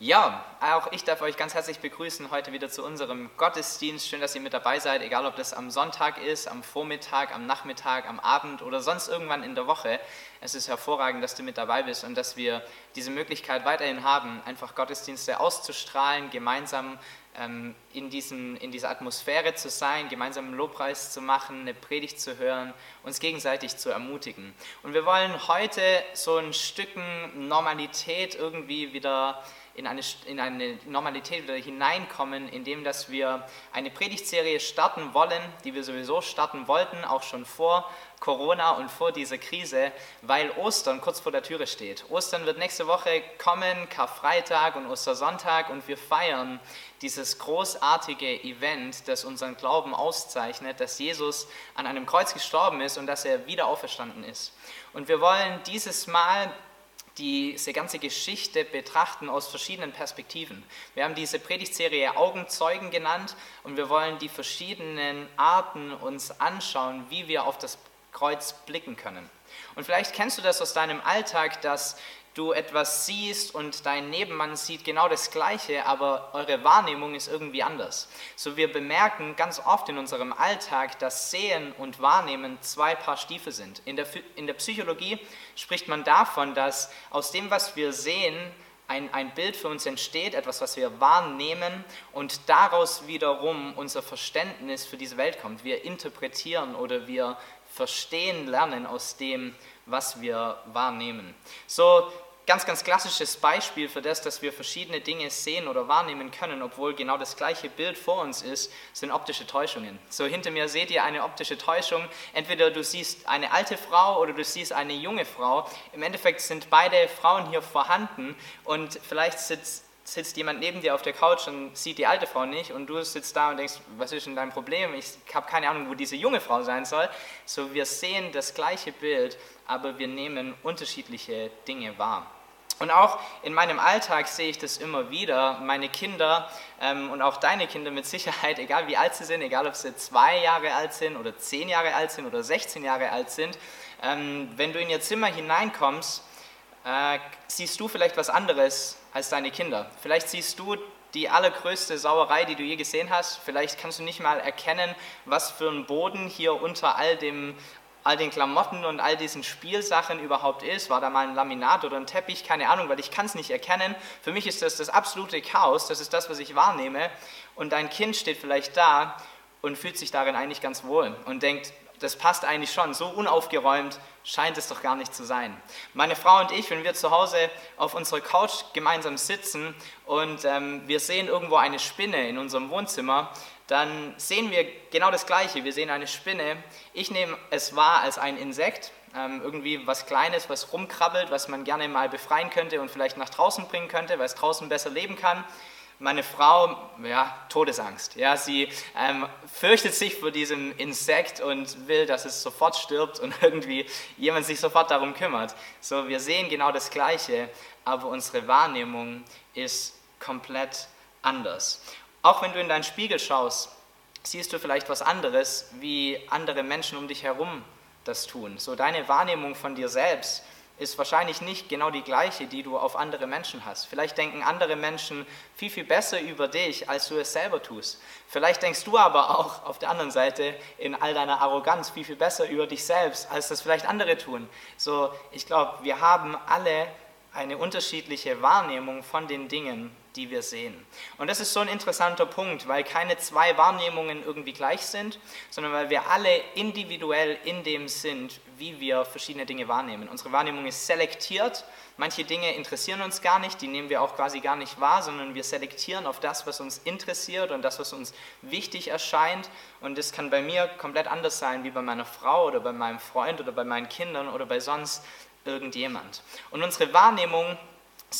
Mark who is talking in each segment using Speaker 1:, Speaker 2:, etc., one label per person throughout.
Speaker 1: Ja, auch ich darf euch ganz herzlich begrüßen heute wieder zu unserem Gottesdienst. Schön, dass ihr mit dabei seid, egal ob das am Sonntag ist, am Vormittag, am Nachmittag, am Abend oder sonst irgendwann in der Woche. Es ist hervorragend, dass du mit dabei bist und dass wir diese Möglichkeit weiterhin haben, einfach Gottesdienste auszustrahlen, gemeinsam ähm, in, diesen, in dieser Atmosphäre zu sein, gemeinsam einen Lobpreis zu machen, eine Predigt zu hören, uns gegenseitig zu ermutigen. Und wir wollen heute so ein Stücken Normalität irgendwie wieder in eine, in eine Normalität wieder hineinkommen, indem dass wir eine Predigtserie starten wollen, die wir sowieso starten wollten, auch schon vor Corona und vor dieser Krise, weil Ostern kurz vor der Türe steht. Ostern wird nächste Woche kommen, Karfreitag und Ostersonntag und wir feiern dieses großartige Event, das unseren Glauben auszeichnet, dass Jesus an einem Kreuz gestorben ist und dass er wieder auferstanden ist. Und wir wollen dieses Mal diese ganze Geschichte betrachten aus verschiedenen Perspektiven. Wir haben diese Predigtserie Augenzeugen genannt und wir wollen die verschiedenen Arten uns anschauen, wie wir auf das Kreuz blicken können. Und vielleicht kennst du das aus deinem Alltag, dass du etwas siehst und dein Nebenmann sieht genau das Gleiche, aber eure Wahrnehmung ist irgendwie anders. So wir bemerken ganz oft in unserem Alltag, dass Sehen und Wahrnehmen zwei Paar Stiefel sind. In der, in der Psychologie spricht man davon, dass aus dem, was wir sehen, ein, ein Bild für uns entsteht, etwas, was wir wahrnehmen und daraus wiederum unser Verständnis für diese Welt kommt. Wir interpretieren oder wir verstehen lernen aus dem, was wir wahrnehmen. So ganz, ganz klassisches Beispiel für das, dass wir verschiedene Dinge sehen oder wahrnehmen können, obwohl genau das gleiche Bild vor uns ist, sind optische Täuschungen. So hinter mir seht ihr eine optische Täuschung. Entweder du siehst eine alte Frau oder du siehst eine junge Frau. Im Endeffekt sind beide Frauen hier vorhanden und vielleicht sitzt sitzt jemand neben dir auf der Couch und sieht die alte Frau nicht und du sitzt da und denkst, was ist denn dein Problem? Ich habe keine Ahnung, wo diese junge Frau sein soll. So, wir sehen das gleiche Bild, aber wir nehmen unterschiedliche Dinge wahr. Und auch in meinem Alltag sehe ich das immer wieder. Meine Kinder ähm, und auch deine Kinder mit Sicherheit, egal wie alt sie sind, egal ob sie zwei Jahre alt sind oder zehn Jahre alt sind oder 16 Jahre alt sind, ähm, wenn du in ihr Zimmer hineinkommst, äh, siehst du vielleicht was anderes als deine Kinder. Vielleicht siehst du die allergrößte Sauerei, die du je gesehen hast. Vielleicht kannst du nicht mal erkennen, was für ein Boden hier unter all dem all den Klamotten und all diesen Spielsachen überhaupt ist. War da mal ein Laminat oder ein Teppich? Keine Ahnung, weil ich kann es nicht erkennen. Für mich ist das das absolute Chaos. Das ist das, was ich wahrnehme. Und dein Kind steht vielleicht da und fühlt sich darin eigentlich ganz wohl und denkt, das passt eigentlich schon. So unaufgeräumt scheint es doch gar nicht zu sein. Meine Frau und ich, wenn wir zu Hause auf unserer Couch gemeinsam sitzen und ähm, wir sehen irgendwo eine Spinne in unserem Wohnzimmer, dann sehen wir genau das Gleiche. Wir sehen eine Spinne. Ich nehme es wahr als ein Insekt, ähm, irgendwie was Kleines, was rumkrabbelt, was man gerne mal befreien könnte und vielleicht nach draußen bringen könnte, weil es draußen besser leben kann. Meine Frau, ja, Todesangst. Ja, sie ähm, fürchtet sich vor diesem Insekt und will, dass es sofort stirbt und irgendwie jemand sich sofort darum kümmert. So, wir sehen genau das Gleiche, aber unsere Wahrnehmung ist komplett anders. Auch wenn du in deinen Spiegel schaust, siehst du vielleicht was anderes, wie andere Menschen um dich herum das tun. So deine Wahrnehmung von dir selbst ist wahrscheinlich nicht genau die gleiche, die du auf andere Menschen hast. Vielleicht denken andere Menschen viel, viel besser über dich, als du es selber tust. Vielleicht denkst du aber auch auf der anderen Seite in all deiner Arroganz viel, viel besser über dich selbst, als das vielleicht andere tun. So, ich glaube, wir haben alle eine unterschiedliche Wahrnehmung von den Dingen, die wir sehen. Und das ist so ein interessanter Punkt, weil keine zwei Wahrnehmungen irgendwie gleich sind, sondern weil wir alle individuell in dem sind, wie wir verschiedene Dinge wahrnehmen. Unsere Wahrnehmung ist selektiert. Manche Dinge interessieren uns gar nicht, die nehmen wir auch quasi gar nicht wahr, sondern wir selektieren auf das, was uns interessiert und das, was uns wichtig erscheint. Und das kann bei mir komplett anders sein wie bei meiner Frau oder bei meinem Freund oder bei meinen Kindern oder bei sonst irgendjemand. Und unsere Wahrnehmung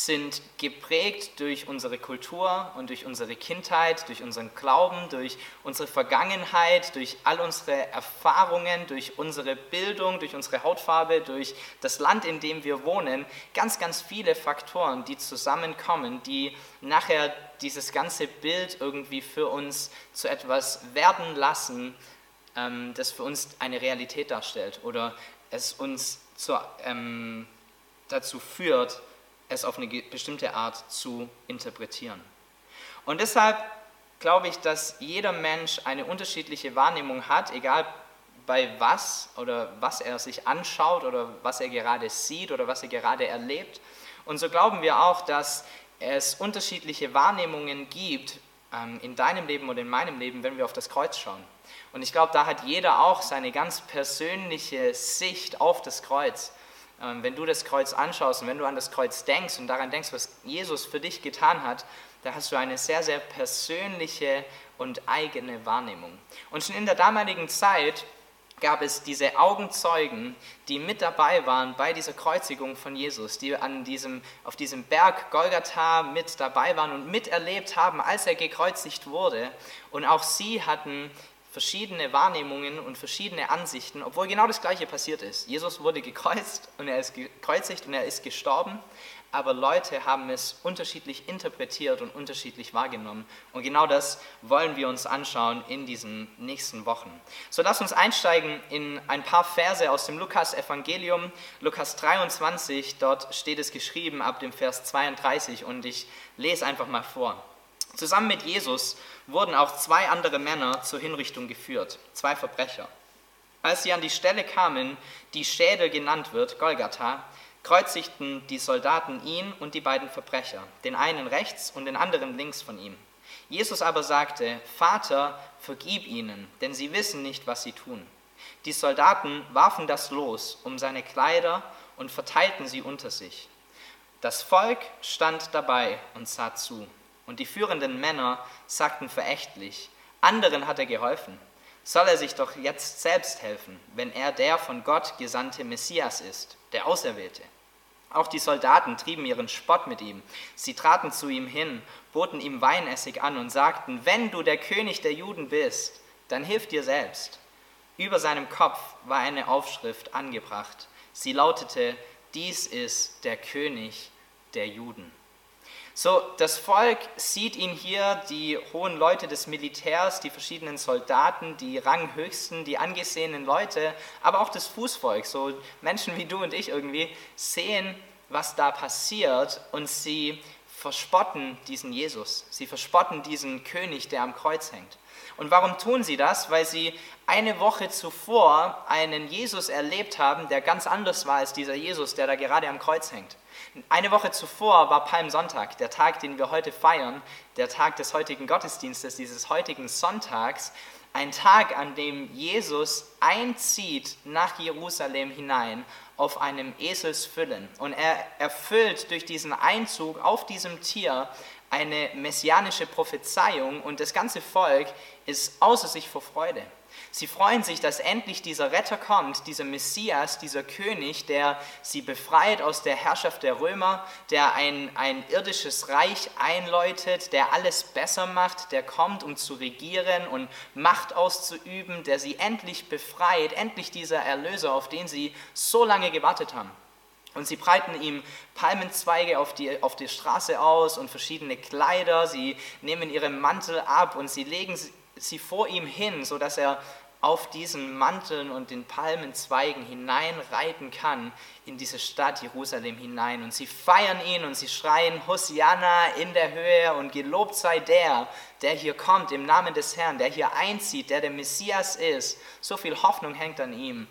Speaker 1: sind geprägt durch unsere Kultur und durch unsere Kindheit, durch unseren Glauben, durch unsere Vergangenheit, durch all unsere Erfahrungen, durch unsere Bildung, durch unsere Hautfarbe, durch das Land, in dem wir wohnen. Ganz, ganz viele Faktoren, die zusammenkommen, die nachher dieses ganze Bild irgendwie für uns zu etwas werden lassen, ähm, das für uns eine Realität darstellt oder es uns zur, ähm, dazu führt, es auf eine bestimmte Art zu interpretieren. Und deshalb glaube ich, dass jeder Mensch eine unterschiedliche Wahrnehmung hat, egal bei was oder was er sich anschaut oder was er gerade sieht oder was er gerade erlebt. Und so glauben wir auch, dass es unterschiedliche Wahrnehmungen gibt ähm, in deinem Leben und in meinem Leben, wenn wir auf das Kreuz schauen. Und ich glaube, da hat jeder auch seine ganz persönliche Sicht auf das Kreuz. Ähm, wenn du das Kreuz anschaust und wenn du an das Kreuz denkst und daran denkst, was Jesus für dich getan hat, da hast du eine sehr, sehr persönliche und eigene Wahrnehmung. Und schon in der damaligen Zeit gab es diese Augenzeugen, die mit dabei waren bei dieser Kreuzigung von Jesus, die an diesem, auf diesem Berg Golgatha mit dabei waren und miterlebt haben, als er gekreuzigt wurde. Und auch sie hatten verschiedene Wahrnehmungen und verschiedene Ansichten, obwohl genau das Gleiche passiert ist. Jesus wurde gekreuzt und er ist gekreuzigt und er ist gestorben, aber Leute haben es unterschiedlich interpretiert und unterschiedlich wahrgenommen. Und genau das wollen wir uns anschauen in diesen nächsten Wochen. So lass uns einsteigen in ein paar Verse aus dem Lukas-Evangelium, Lukas 23, dort steht es geschrieben ab dem Vers 32 und ich lese einfach mal vor. Zusammen mit Jesus wurden auch zwei andere Männer zur Hinrichtung geführt, zwei Verbrecher. Als sie an die Stelle kamen, die Schädel genannt wird, Golgatha, kreuzigten die Soldaten ihn und die beiden Verbrecher, den einen rechts und den anderen links von ihm. Jesus aber sagte, Vater, vergib ihnen, denn sie wissen nicht, was sie tun. Die Soldaten warfen das Los um seine Kleider und verteilten sie unter sich. Das Volk stand dabei und sah zu, und die führenden Männer sagten verächtlich, anderen hat er geholfen. Soll er sich doch jetzt selbst helfen, wenn er der von Gott gesandte Messias ist, der Auserwählte? Auch die Soldaten trieben ihren Spott mit ihm. Sie traten zu ihm hin, boten ihm Weinessig an und sagten, wenn du der König der Juden bist, dann hilf dir selbst. Über seinem Kopf war eine Aufschrift angebracht. Sie lautete, dies ist der König der Juden. So, das Volk sieht ihn hier, die hohen Leute des Militärs, die verschiedenen Soldaten, die Ranghöchsten, die angesehenen Leute, aber auch das Fußvolk, so Menschen wie du und ich irgendwie, sehen, was da passiert und sie verspotten diesen Jesus. Sie verspotten diesen König, der am Kreuz hängt. Und warum tun sie das? Weil sie eine Woche zuvor einen Jesus erlebt haben, der ganz anders war als dieser Jesus, der da gerade am Kreuz hängt. Eine Woche zuvor war Palmsonntag, der Tag, den wir heute feiern, der Tag des heutigen Gottesdienstes, dieses heutigen Sonntags, ein Tag, an dem Jesus einzieht nach Jerusalem hinein auf einem Eselsfüllen. Und er erfüllt durch diesen Einzug auf diesem Tier eine messianische Prophezeiung und das ganze Volk ist außer sich vor Freude. Sie freuen sich, dass endlich dieser Retter kommt, dieser Messias, dieser König, der sie befreit aus der Herrschaft der Römer, der ein, ein irdisches Reich einläutet, der alles besser macht, der kommt, um zu regieren und Macht auszuüben, der sie endlich befreit, endlich dieser Erlöser, auf den sie so lange gewartet haben. Und sie breiten ihm Palmenzweige auf die, auf die Straße aus und verschiedene Kleider. Sie nehmen ihren Mantel ab und sie legen sie vor ihm hin, sodass er auf diesen Manteln und den Palmenzweigen hineinreiten kann in diese Stadt Jerusalem hinein. Und sie feiern ihn und sie schreien Hosianna in der Höhe und gelobt sei der, der hier kommt im Namen des Herrn, der hier einzieht, der der Messias ist. So viel Hoffnung hängt an ihm.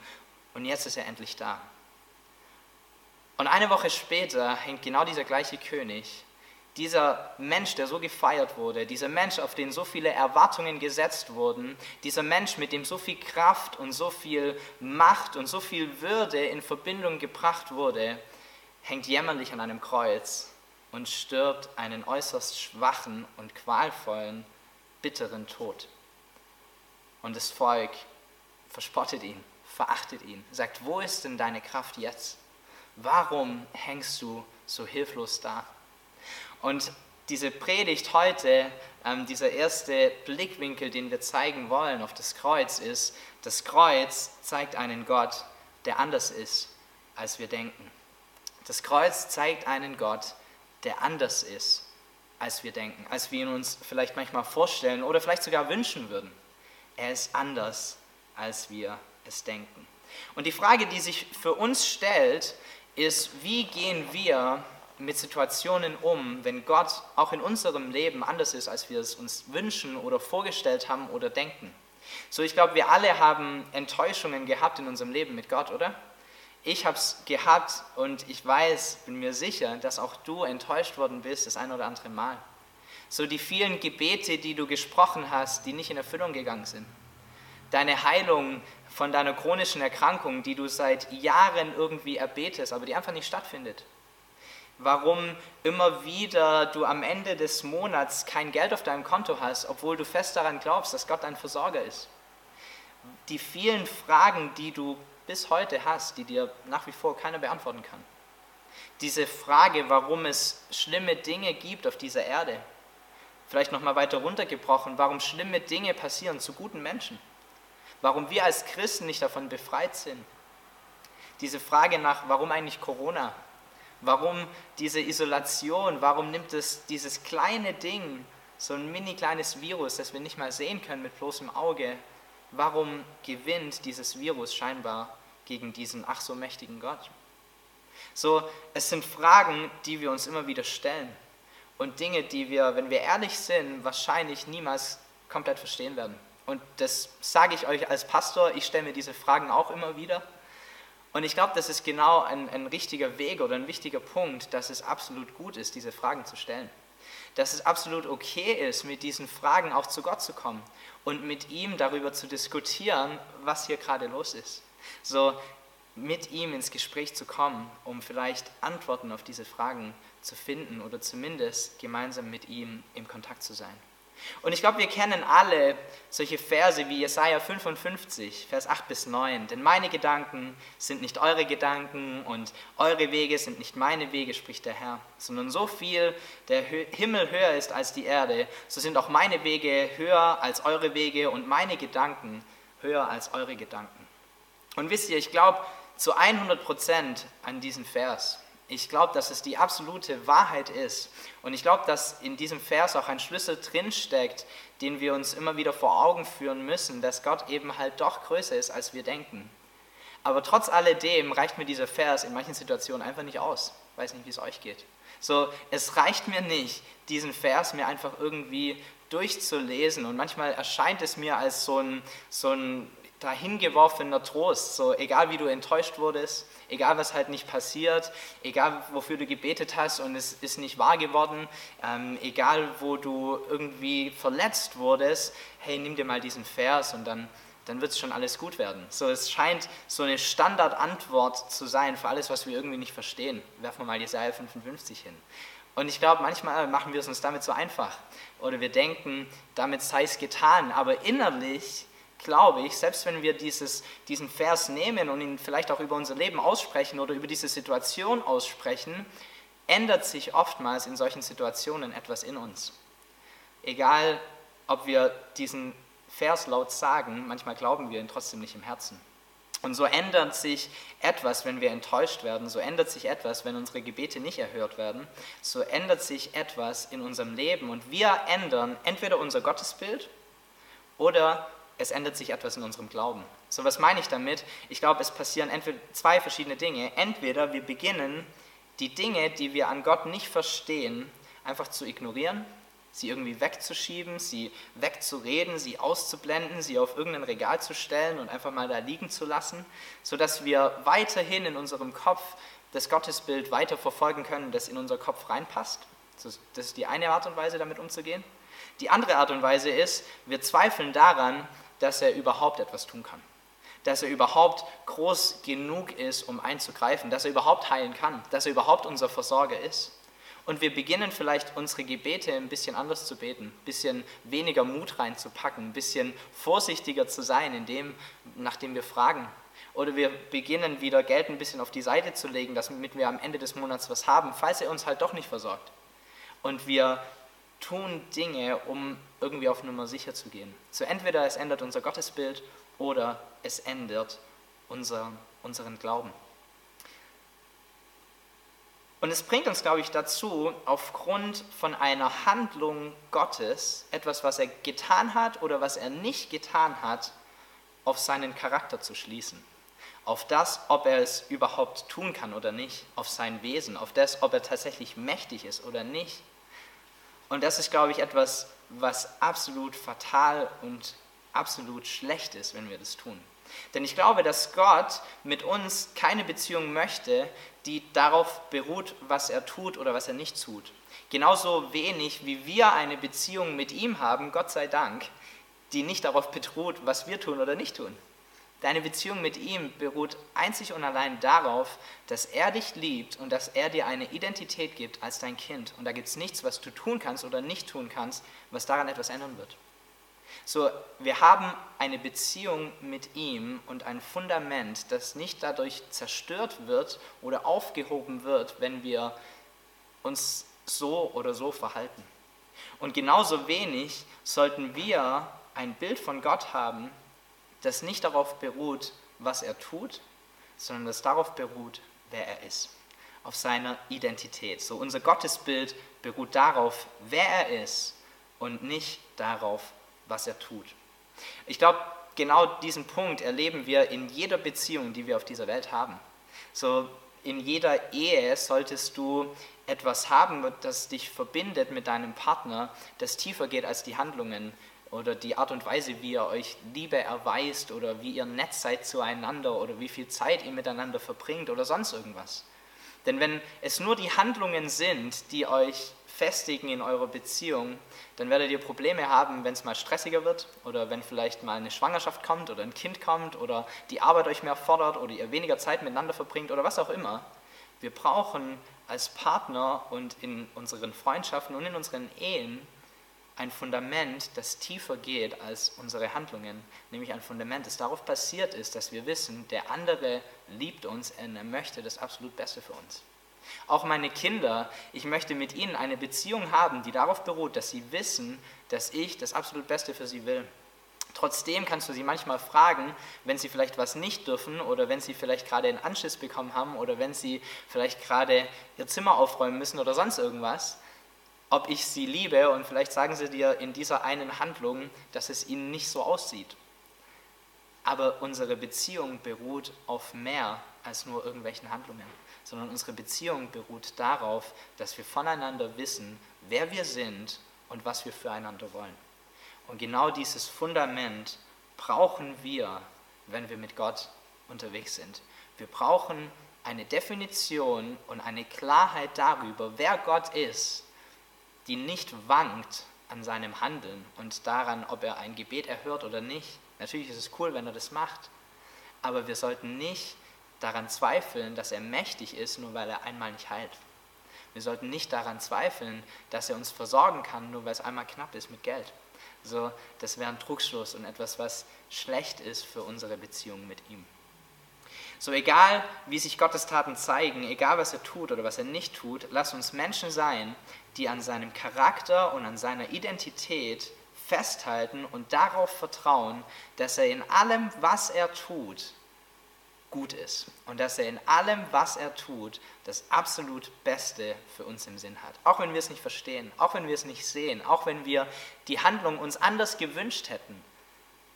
Speaker 1: Und jetzt ist er endlich da. Und eine Woche später hängt genau dieser gleiche König dieser Mensch, der so gefeiert wurde, dieser Mensch, auf den so viele Erwartungen gesetzt wurden, dieser Mensch, mit dem so viel Kraft und so viel Macht und so viel Würde in Verbindung gebracht wurde, hängt jämmerlich an einem Kreuz und stirbt einen äußerst schwachen und qualvollen, bitteren Tod. Und das Volk verspottet ihn, verachtet ihn, sagt, wo ist denn deine Kraft jetzt? Warum hängst du so hilflos da? Und diese Predigt heute, ähm, dieser erste Blickwinkel, den wir zeigen wollen auf das Kreuz, ist, das Kreuz zeigt einen Gott, der anders ist, als wir denken. Das Kreuz zeigt einen Gott, der anders ist, als wir denken, als wir ihn uns vielleicht manchmal vorstellen oder vielleicht sogar wünschen würden. Er ist anders, als wir es denken. Und die Frage, die sich für uns stellt, ist, wie gehen wir mit Situationen um, wenn Gott auch in unserem Leben anders ist, als wir es uns wünschen oder vorgestellt haben oder denken? So, ich glaube, wir alle haben Enttäuschungen gehabt in unserem Leben mit Gott, oder? Ich habe es gehabt und ich weiß, bin mir sicher, dass auch du enttäuscht worden bist, das ein oder andere Mal. So die vielen Gebete, die du gesprochen hast, die nicht in Erfüllung gegangen sind. Deine Heilung von deiner chronischen Erkrankung, die du seit Jahren irgendwie erbetest, aber die einfach nicht stattfindet warum immer wieder du am Ende des Monats kein Geld auf deinem Konto hast, obwohl du fest daran glaubst, dass Gott dein Versorger ist. Die vielen Fragen, die du bis heute hast, die dir nach wie vor keiner beantworten kann. Diese Frage, warum es schlimme Dinge gibt auf dieser Erde. Vielleicht nochmal weiter runtergebrochen, warum schlimme Dinge passieren zu guten Menschen. Warum wir als Christen nicht davon befreit sind. Diese Frage nach, warum eigentlich Corona? Warum diese Isolation? Warum nimmt es dieses kleine Ding, so ein mini kleines Virus, das wir nicht mal sehen können mit bloßem Auge, warum gewinnt dieses Virus scheinbar gegen diesen ach so mächtigen Gott? So, es sind Fragen, die wir uns immer wieder stellen und Dinge, die wir, wenn wir ehrlich sind, wahrscheinlich niemals komplett verstehen werden. Und das sage ich euch als Pastor, ich stelle mir diese Fragen auch immer wieder. Und ich glaube, das ist genau ein, ein richtiger Weg oder ein wichtiger Punkt, dass es absolut gut ist, diese Fragen zu stellen. Dass es absolut okay ist, mit diesen Fragen auch zu Gott zu kommen und mit ihm darüber zu diskutieren, was hier gerade los ist. So mit ihm ins Gespräch zu kommen, um vielleicht Antworten auf diese Fragen zu finden oder zumindest gemeinsam mit ihm im Kontakt zu sein. Und ich glaube, wir kennen alle solche Verse wie Jesaja 55, Vers 8 bis 9. Denn meine Gedanken sind nicht eure Gedanken und eure Wege sind nicht meine Wege, spricht der Herr. Sondern so viel der Himmel höher ist als die Erde, so sind auch meine Wege höher als eure Wege und meine Gedanken höher als eure Gedanken. Und wisst ihr, ich glaube zu 100 Prozent an diesen Vers. Ich glaube, dass es die absolute Wahrheit ist. Und ich glaube, dass in diesem Vers auch ein Schlüssel drinsteckt, den wir uns immer wieder vor Augen führen müssen, dass Gott eben halt doch größer ist, als wir denken. Aber trotz alledem reicht mir dieser Vers in manchen Situationen einfach nicht aus. Ich weiß nicht, wie es euch geht. So, es reicht mir nicht, diesen Vers mir einfach irgendwie durchzulesen. Und manchmal erscheint es mir als so ein, so ein dahingeworfener Trost. So, egal wie du enttäuscht wurdest, egal was halt nicht passiert, egal wofür du gebetet hast und es ist nicht wahr geworden, ähm, egal wo du irgendwie verletzt wurdest, hey, nimm dir mal diesen Vers und dann, dann wird es schon alles gut werden. So, es scheint so eine Standardantwort zu sein für alles, was wir irgendwie nicht verstehen. Werfen wir mal Jesaja 55 hin. Und ich glaube, manchmal machen wir es uns damit so einfach. Oder wir denken, damit sei es getan. Aber innerlich glaube ich, selbst wenn wir dieses, diesen Vers nehmen und ihn vielleicht auch über unser Leben aussprechen oder über diese Situation aussprechen, ändert sich oftmals in solchen Situationen etwas in uns. Egal, ob wir diesen Vers laut sagen, manchmal glauben wir ihn trotzdem nicht im Herzen. Und so ändert sich etwas, wenn wir enttäuscht werden, so ändert sich etwas, wenn unsere Gebete nicht erhört werden, so ändert sich etwas in unserem Leben und wir ändern entweder unser Gottesbild oder es ändert sich etwas in unserem Glauben. So, was meine ich damit? Ich glaube, es passieren entweder zwei verschiedene Dinge. Entweder wir beginnen, die Dinge, die wir an Gott nicht verstehen, einfach zu ignorieren, sie irgendwie wegzuschieben, sie wegzureden, sie auszublenden, sie auf irgendein Regal zu stellen und einfach mal da liegen zu lassen, sodass wir weiterhin in unserem Kopf das Gottesbild weiter verfolgen können, das in unser Kopf reinpasst. Das ist die eine Art und Weise, damit umzugehen. Die andere Art und Weise ist, wir zweifeln daran, dass er überhaupt etwas tun kann. Dass er überhaupt groß genug ist, um einzugreifen, dass er überhaupt heilen kann, dass er überhaupt unser Versorger ist. Und wir beginnen vielleicht unsere Gebete ein bisschen anders zu beten, ein bisschen weniger Mut reinzupacken, ein bisschen vorsichtiger zu sein in dem, nach dem wir fragen. Oder wir beginnen wieder Geld ein bisschen auf die Seite zu legen, damit wir am Ende des Monats was haben, falls er uns halt doch nicht versorgt. Und wir tun Dinge, um irgendwie auf Nummer sicher zu gehen. So entweder es ändert unser Gottesbild oder es ändert unser, unseren Glauben. Und es bringt uns, glaube ich, dazu, aufgrund von einer Handlung Gottes, etwas, was er getan hat oder was er nicht getan hat, auf seinen Charakter zu schließen. auf das, ob er es überhaupt tun kann oder nicht, auf sein Wesen, auf das, ob er tatsächlich mächtig ist oder nicht. Und das ist, glaube ich, etwas, was absolut fatal und absolut schlecht ist, wenn wir das tun. Denn ich glaube, dass Gott mit uns keine Beziehung möchte, die darauf beruht, was er tut oder was er nicht tut. Genauso wenig wie wir eine Beziehung mit ihm haben, Gott sei Dank, die nicht darauf beruht, was wir tun oder nicht tun. Deine Beziehung mit ihm beruht einzig und allein darauf, dass er dich liebt und dass er dir eine Identität gibt als dein Kind. Und da gibt es nichts, was du tun kannst oder nicht tun kannst, was daran etwas ändern wird. So, wir haben eine Beziehung mit ihm und ein Fundament, das nicht dadurch zerstört wird oder aufgehoben wird, wenn wir uns so oder so verhalten. Und genauso wenig sollten wir ein Bild von Gott haben, das nicht darauf beruht, was er tut, sondern das darauf beruht, wer er ist, auf seiner Identität. So unser Gottesbild beruht darauf, wer er ist und nicht darauf, was er tut. Ich glaube, genau diesen Punkt erleben wir in jeder Beziehung, die wir auf dieser Welt haben. So in jeder Ehe solltest du etwas haben, das dich verbindet mit deinem Partner, das tiefer geht als die Handlungen, oder die Art und Weise, wie ihr euch Liebe erweist oder wie ihr nett seid zueinander oder wie viel Zeit ihr miteinander verbringt oder sonst irgendwas. Denn wenn es nur die Handlungen sind, die euch festigen in eurer Beziehung, dann werdet ihr Probleme haben, wenn es mal stressiger wird oder wenn vielleicht mal eine Schwangerschaft kommt oder ein Kind kommt oder die Arbeit euch mehr fordert oder ihr weniger Zeit miteinander verbringt oder was auch immer. Wir brauchen als Partner und in unseren Freundschaften und in unseren Ehen ein Fundament, das tiefer geht als unsere Handlungen, nämlich ein Fundament, das darauf basiert ist, dass wir wissen, der andere liebt uns und er möchte das absolut Beste für uns. Auch meine Kinder, ich möchte mit ihnen eine Beziehung haben, die darauf beruht, dass sie wissen, dass ich das absolut Beste für sie will. Trotzdem kannst du sie manchmal fragen, wenn sie vielleicht was nicht dürfen oder wenn sie vielleicht gerade einen Anschiss bekommen haben oder wenn sie vielleicht gerade ihr Zimmer aufräumen müssen oder sonst irgendwas ob ich sie liebe und vielleicht sagen sie dir in dieser einen Handlung, dass es ihnen nicht so aussieht. Aber unsere Beziehung beruht auf mehr als nur irgendwelchen Handlungen, sondern unsere Beziehung beruht darauf, dass wir voneinander wissen, wer wir sind und was wir füreinander wollen. Und genau dieses Fundament brauchen wir, wenn wir mit Gott unterwegs sind. Wir brauchen eine Definition und eine Klarheit darüber, wer Gott ist die nicht wankt an seinem Handeln und daran, ob er ein Gebet erhört oder nicht. Natürlich ist es cool, wenn er das macht, aber wir sollten nicht daran zweifeln, dass er mächtig ist, nur weil er einmal nicht heilt. Wir sollten nicht daran zweifeln, dass er uns versorgen kann, nur weil es einmal knapp ist mit Geld. So, das wäre ein Trugschluss und etwas, was schlecht ist für unsere Beziehung mit ihm. So egal, wie sich Gottes Taten zeigen, egal was er tut oder was er nicht tut, lass uns Menschen sein, die an seinem Charakter und an seiner Identität festhalten und darauf vertrauen, dass er in allem, was er tut, gut ist und dass er in allem, was er tut, das absolut Beste für uns im Sinn hat. Auch wenn wir es nicht verstehen, auch wenn wir es nicht sehen, auch wenn wir die Handlung uns anders gewünscht hätten.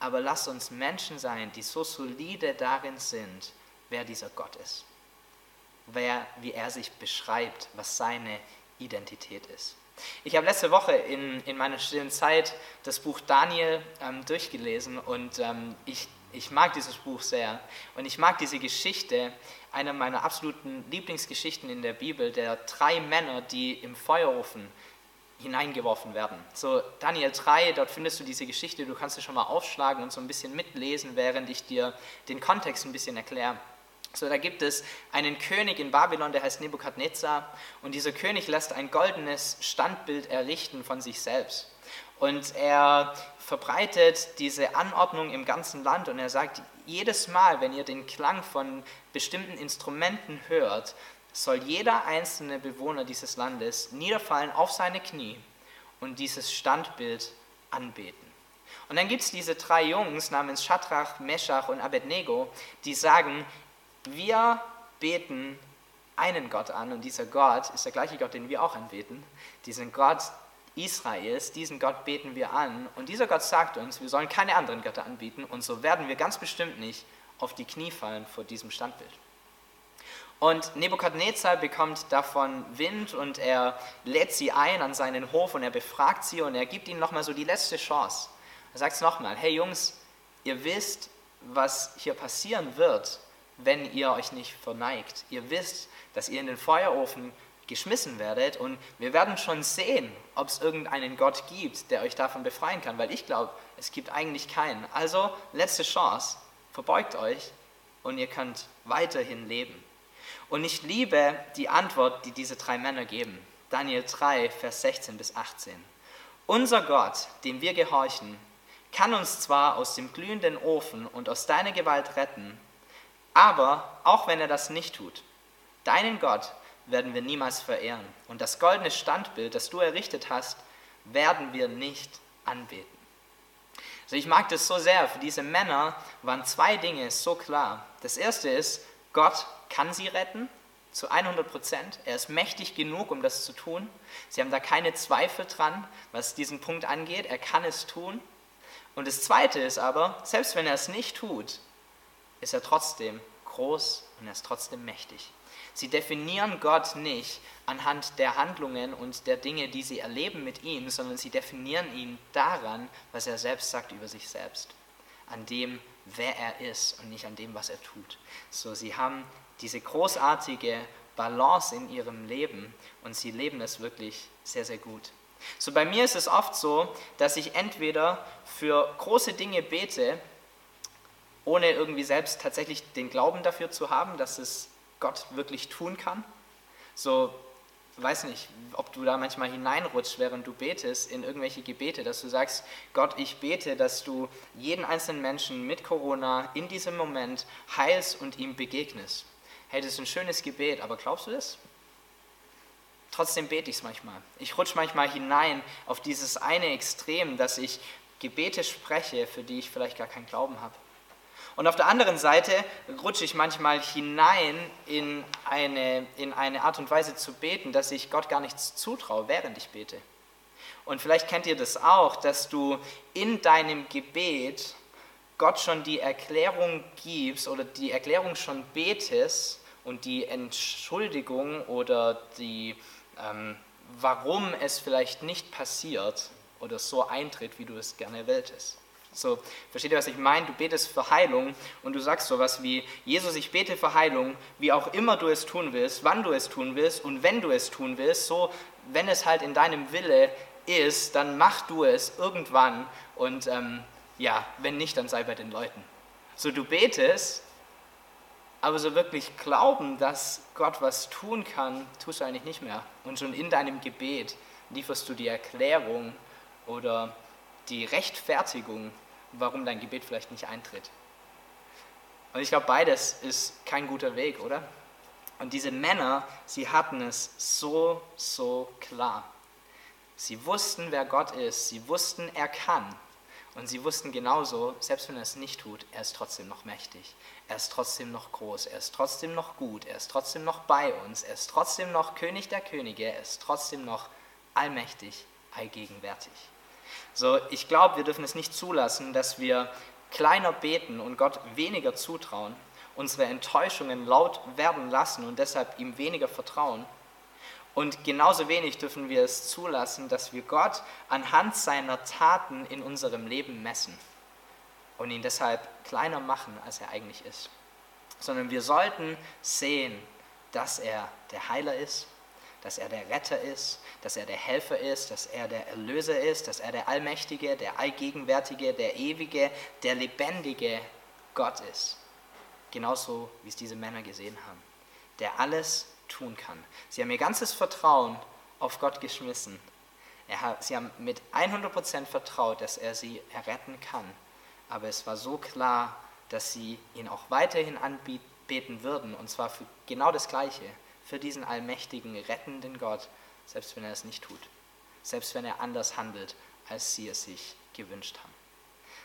Speaker 1: Aber lass uns Menschen sein, die so solide darin sind, wer dieser Gott ist, wer, wie er sich beschreibt, was seine Identität ist. Ich habe letzte Woche in, in meiner stillen Zeit das Buch Daniel ähm, durchgelesen und ähm, ich, ich mag dieses Buch sehr und ich mag diese Geschichte, eine meiner absoluten Lieblingsgeschichten in der Bibel, der drei Männer, die im Feuerofen hineingeworfen werden. So Daniel 3, dort findest du diese Geschichte, du kannst sie schon mal aufschlagen und so ein bisschen mitlesen, während ich dir den Kontext ein bisschen erkläre. So, da gibt es einen König in Babylon, der heißt Nebukadnezar, und dieser König lässt ein goldenes Standbild errichten von sich selbst. Und er verbreitet diese Anordnung im ganzen Land und er sagt, jedes Mal, wenn ihr den Klang von bestimmten Instrumenten hört, soll jeder einzelne Bewohner dieses Landes niederfallen auf seine Knie und dieses Standbild anbeten. Und dann gibt es diese drei Jungs namens Shadrach, Meshach und Abednego, die sagen, wir beten einen Gott an und dieser Gott ist der gleiche Gott, den wir auch anbeten. Diesen Gott Israels, diesen Gott beten wir an und dieser Gott sagt uns, wir sollen keine anderen Götter anbieten und so werden wir ganz bestimmt nicht auf die Knie fallen vor diesem Standbild. Und Nebukadnezar bekommt davon Wind und er lädt sie ein an seinen Hof und er befragt sie und er gibt ihnen nochmal so die letzte Chance. Er sagt es nochmal, hey Jungs, ihr wisst, was hier passieren wird, wenn ihr euch nicht verneigt. Ihr wisst, dass ihr in den Feuerofen geschmissen werdet und wir werden schon sehen, ob es irgendeinen Gott gibt, der euch davon befreien kann, weil ich glaube, es gibt eigentlich keinen. Also letzte Chance, verbeugt euch und ihr könnt weiterhin leben. Und ich liebe die Antwort, die diese drei Männer geben. Daniel 3, Vers 16 bis 18. Unser Gott, dem wir gehorchen, kann uns zwar aus dem glühenden Ofen und aus deiner Gewalt retten, aber auch wenn er das nicht tut, deinen Gott werden wir niemals verehren und das goldene Standbild, das du errichtet hast, werden wir nicht anbeten. Also ich mag das so sehr. Für diese Männer waren zwei Dinge so klar. Das erste ist, Gott kann sie retten zu 100 Prozent. Er ist mächtig genug, um das zu tun. Sie haben da keine Zweifel dran, was diesen Punkt angeht. Er kann es tun. Und das Zweite ist aber, selbst wenn er es nicht tut, ist er trotzdem groß und er ist trotzdem mächtig. Sie definieren Gott nicht anhand der Handlungen und der Dinge, die sie erleben mit ihm, sondern sie definieren ihn daran, was er selbst sagt über sich selbst, an dem, wer er ist und nicht an dem, was er tut. So, sie haben diese großartige Balance in ihrem Leben und sie leben es wirklich sehr, sehr gut. So bei mir ist es oft so, dass ich entweder für große Dinge bete, ohne irgendwie selbst tatsächlich den Glauben dafür zu haben, dass es Gott wirklich tun kann. So, weiß nicht, ob du da manchmal hineinrutschst, während du betest, in irgendwelche Gebete, dass du sagst, Gott, ich bete, dass du jeden einzelnen Menschen mit Corona in diesem Moment heilst und ihm begegnest. Hey, das ist ein schönes Gebet, aber glaubst du das? Trotzdem bete ich es manchmal. Ich rutsche manchmal hinein auf dieses eine Extrem, dass ich Gebete spreche, für die ich vielleicht gar keinen Glauben habe. Und auf der anderen Seite rutsche ich manchmal hinein in eine, in eine Art und Weise zu beten, dass ich Gott gar nichts zutraue, während ich bete. Und vielleicht kennt ihr das auch, dass du in deinem Gebet Gott schon die Erklärung gibst oder die Erklärung schon betest und die Entschuldigung oder die, ähm, warum es vielleicht nicht passiert oder so eintritt, wie du es gerne wolltest. So, versteht ihr, was ich meine? Du betest für Heilung und du sagst sowas wie, Jesus, ich bete für Heilung, wie auch immer du es tun willst, wann du es tun willst und wenn du es tun willst, so, wenn es halt in deinem Wille ist, dann mach du es irgendwann und ähm, ja, wenn nicht, dann sei bei den Leuten. So, du betest, aber so wirklich glauben, dass Gott was tun kann, tust du eigentlich nicht mehr. Und schon in deinem Gebet lieferst du die Erklärung oder die Rechtfertigung, warum dein Gebet vielleicht nicht eintritt. Und ich glaube, beides ist kein guter Weg, oder? Und diese Männer, sie hatten es so, so klar. Sie wussten, wer Gott ist. Sie wussten, er kann. Und sie wussten genauso, selbst wenn er es nicht tut, er ist trotzdem noch mächtig. Er ist trotzdem noch groß. Er ist trotzdem noch gut. Er ist trotzdem noch bei uns. Er ist trotzdem noch König der Könige. Er ist trotzdem noch allmächtig, allgegenwärtig. So, ich glaube, wir dürfen es nicht zulassen, dass wir kleiner beten und Gott weniger zutrauen, unsere Enttäuschungen laut werden lassen und deshalb ihm weniger vertrauen. Und genauso wenig dürfen wir es zulassen, dass wir Gott anhand seiner Taten in unserem Leben messen und ihn deshalb kleiner machen, als er eigentlich ist. Sondern wir sollten sehen, dass er der Heiler ist, dass er der Retter ist, dass er der Helfer ist, dass er der Erlöser ist, dass er der Allmächtige, der Allgegenwärtige, der Ewige, der Lebendige Gott ist. Genauso wie es diese Männer gesehen haben, der alles tun kann. Sie haben ihr ganzes Vertrauen auf Gott geschmissen. Sie haben mit 100% vertraut, dass er sie erretten kann. Aber es war so klar, dass sie ihn auch weiterhin anbeten würden, und zwar für genau das Gleiche für diesen allmächtigen, rettenden Gott, selbst wenn er es nicht tut, selbst wenn er anders handelt, als sie es sich gewünscht haben.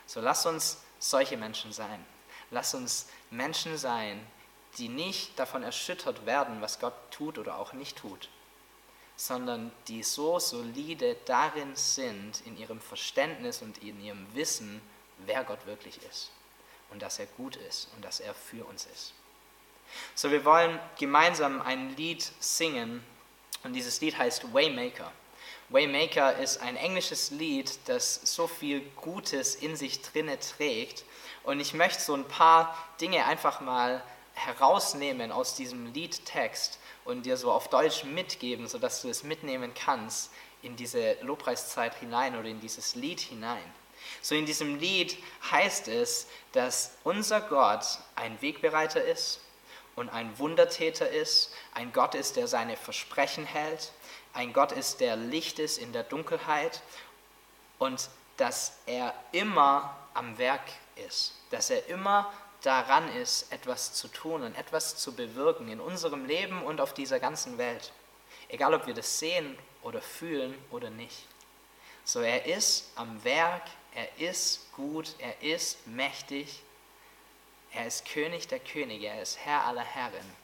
Speaker 1: So lass uns solche Menschen sein. Lass uns Menschen sein, die nicht davon erschüttert werden, was Gott tut oder auch nicht tut, sondern die so solide darin sind, in ihrem Verständnis und in ihrem Wissen, wer Gott wirklich ist und dass er gut ist und dass er für uns ist. So, wir wollen gemeinsam ein Lied singen und dieses Lied heißt Waymaker. Waymaker ist ein englisches Lied, das so viel Gutes in sich drinne trägt und ich möchte so ein paar Dinge einfach mal herausnehmen aus diesem Liedtext und dir so auf Deutsch mitgeben, sodass du es mitnehmen kannst in diese Lobpreiszeit hinein oder in dieses Lied hinein. So in diesem Lied heißt es, dass unser Gott ein Wegbereiter ist und ein Wundertäter ist, ein Gott ist, der seine Versprechen hält, ein Gott ist, der Licht ist in der Dunkelheit und dass er immer am Werk ist, dass er immer daran ist, etwas zu tun und etwas zu bewirken in unserem Leben und auf dieser ganzen Welt. Egal, ob wir das sehen oder fühlen oder nicht. So, er ist am Werk, er ist gut, er ist mächtig, er ist König der Könige, er ist Herr aller Herren.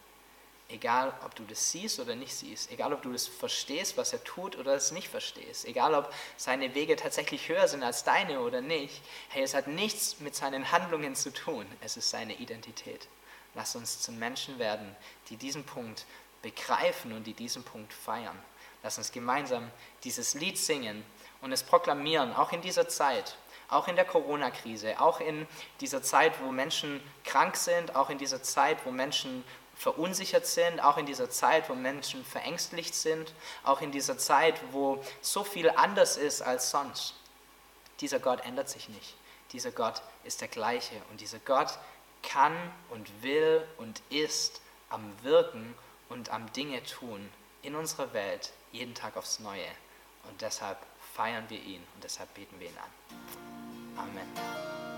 Speaker 1: Egal, ob du das siehst oder nicht siehst, egal, ob du das verstehst, was er tut oder es nicht verstehst, egal, ob seine Wege tatsächlich höher sind als deine oder nicht, hey, es hat nichts mit seinen Handlungen zu tun, es ist seine Identität. Lass uns zu Menschen werden, die diesen Punkt begreifen und die diesen Punkt feiern. Lass uns gemeinsam dieses Lied singen und es proklamieren, auch in dieser Zeit, auch in der Corona-Krise, auch in dieser Zeit, wo Menschen krank sind, auch in dieser Zeit, wo Menschen verunsichert sind, auch in dieser Zeit, wo Menschen verängstigt sind, auch in dieser Zeit, wo so viel anders ist als sonst. Dieser Gott ändert sich nicht. Dieser Gott ist der gleiche und dieser Gott kann und will und ist am Wirken und am Dinge tun in unserer Welt jeden Tag aufs Neue. Und deshalb feiern wir ihn und deshalb beten wir ihn an. Amen.